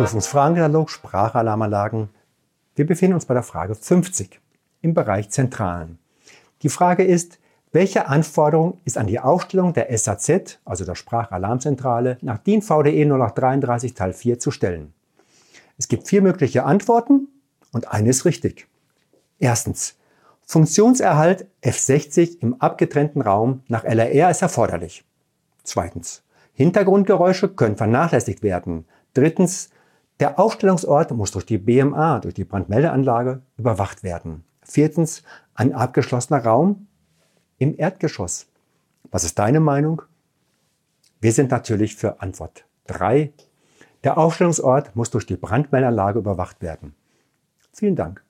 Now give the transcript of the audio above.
Prüfungsfragenkatalog Sprachalarmanlagen. Wir befinden uns bei der Frage 50 im Bereich Zentralen. Die Frage ist, welche Anforderung ist an die Aufstellung der SAZ, also der Sprachalarmzentrale, nach DIN VDE 0833 Teil 4 zu stellen? Es gibt vier mögliche Antworten und eine ist richtig. Erstens. Funktionserhalt F60 im abgetrennten Raum nach LRR ist erforderlich. Zweitens. Hintergrundgeräusche können vernachlässigt werden. Drittens. Der Aufstellungsort muss durch die BMA, durch die Brandmeldeanlage, überwacht werden. Viertens. Ein abgeschlossener Raum im Erdgeschoss. Was ist deine Meinung? Wir sind natürlich für Antwort 3. Der Aufstellungsort muss durch die Brandmeldeanlage überwacht werden. Vielen Dank.